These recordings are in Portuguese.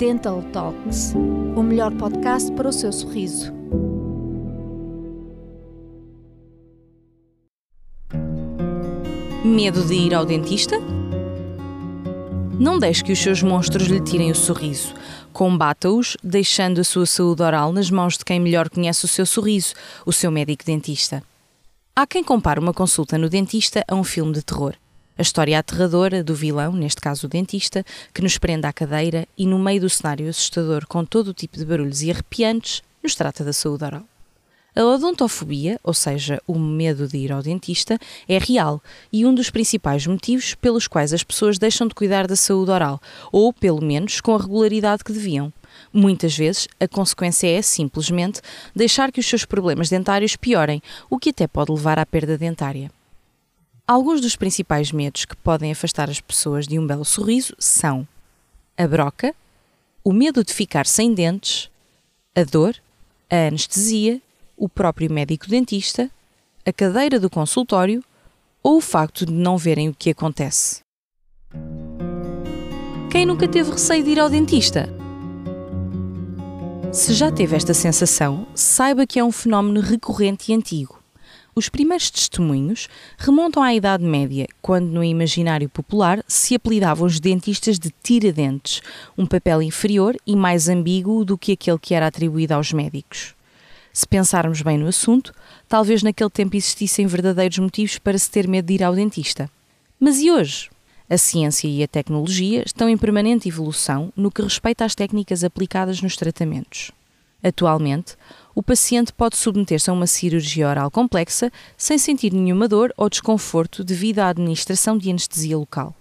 Dental Talks, o melhor podcast para o seu sorriso. Medo de ir ao dentista? Não deixe que os seus monstros lhe tirem o sorriso. Combata-os, deixando a sua saúde oral nas mãos de quem melhor conhece o seu sorriso, o seu médico dentista. Há quem compare uma consulta no dentista a um filme de terror. A história aterradora do vilão, neste caso o dentista, que nos prende à cadeira e, no meio do cenário assustador com todo o tipo de barulhos e arrepiantes, nos trata da saúde oral. A odontofobia, ou seja, o medo de ir ao dentista, é real e um dos principais motivos pelos quais as pessoas deixam de cuidar da saúde oral, ou pelo menos com a regularidade que deviam. Muitas vezes, a consequência é simplesmente deixar que os seus problemas dentários piorem, o que até pode levar à perda dentária. Alguns dos principais medos que podem afastar as pessoas de um belo sorriso são a broca, o medo de ficar sem dentes, a dor, a anestesia o próprio médico dentista, a cadeira do consultório ou o facto de não verem o que acontece. Quem nunca teve receio de ir ao dentista? Se já teve esta sensação, saiba que é um fenómeno recorrente e antigo. Os primeiros testemunhos remontam à Idade Média, quando no imaginário popular se apelidavam os dentistas de tiradentes, um papel inferior e mais ambíguo do que aquele que era atribuído aos médicos. Se pensarmos bem no assunto, talvez naquele tempo existissem verdadeiros motivos para se ter medo de ir ao dentista. Mas e hoje? A ciência e a tecnologia estão em permanente evolução no que respeita às técnicas aplicadas nos tratamentos. Atualmente, o paciente pode submeter-se a uma cirurgia oral complexa sem sentir nenhuma dor ou desconforto devido à administração de anestesia local.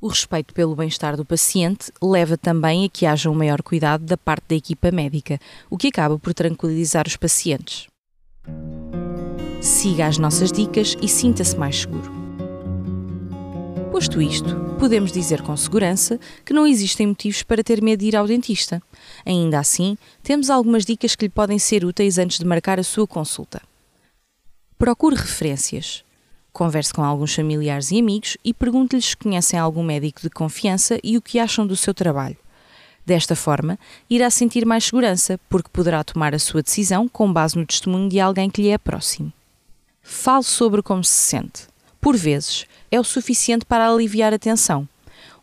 O respeito pelo bem-estar do paciente leva também a que haja um maior cuidado da parte da equipa médica, o que acaba por tranquilizar os pacientes. Siga as nossas dicas e sinta-se mais seguro. Posto isto, podemos dizer com segurança que não existem motivos para ter medo de ir ao dentista. Ainda assim, temos algumas dicas que lhe podem ser úteis antes de marcar a sua consulta. Procure referências. Converse com alguns familiares e amigos e pergunte-lhes se conhecem algum médico de confiança e o que acham do seu trabalho. Desta forma, irá sentir mais segurança, porque poderá tomar a sua decisão com base no testemunho de alguém que lhe é próximo. Fale sobre como se sente. Por vezes, é o suficiente para aliviar a tensão.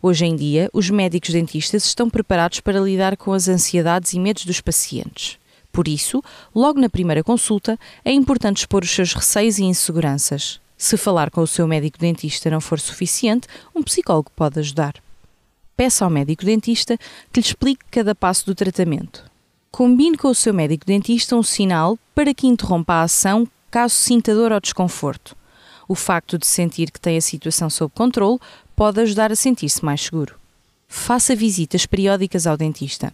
Hoje em dia, os médicos dentistas estão preparados para lidar com as ansiedades e medos dos pacientes. Por isso, logo na primeira consulta, é importante expor os seus receios e inseguranças. Se falar com o seu médico dentista não for suficiente, um psicólogo pode ajudar. Peça ao médico dentista que lhe explique cada passo do tratamento. Combine com o seu médico dentista um sinal para que interrompa a ação caso sinta dor ou desconforto. O facto de sentir que tem a situação sob controle pode ajudar a sentir-se mais seguro. Faça visitas periódicas ao dentista.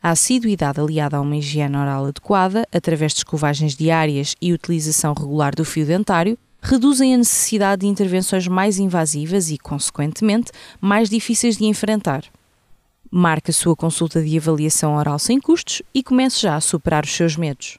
A assiduidade aliada a uma higiene oral adequada, através de escovagens diárias e utilização regular do fio dentário, reduzem a necessidade de intervenções mais invasivas e, consequentemente, mais difíceis de enfrentar. Marque a sua consulta de avaliação oral sem custos e comece já a superar os seus medos.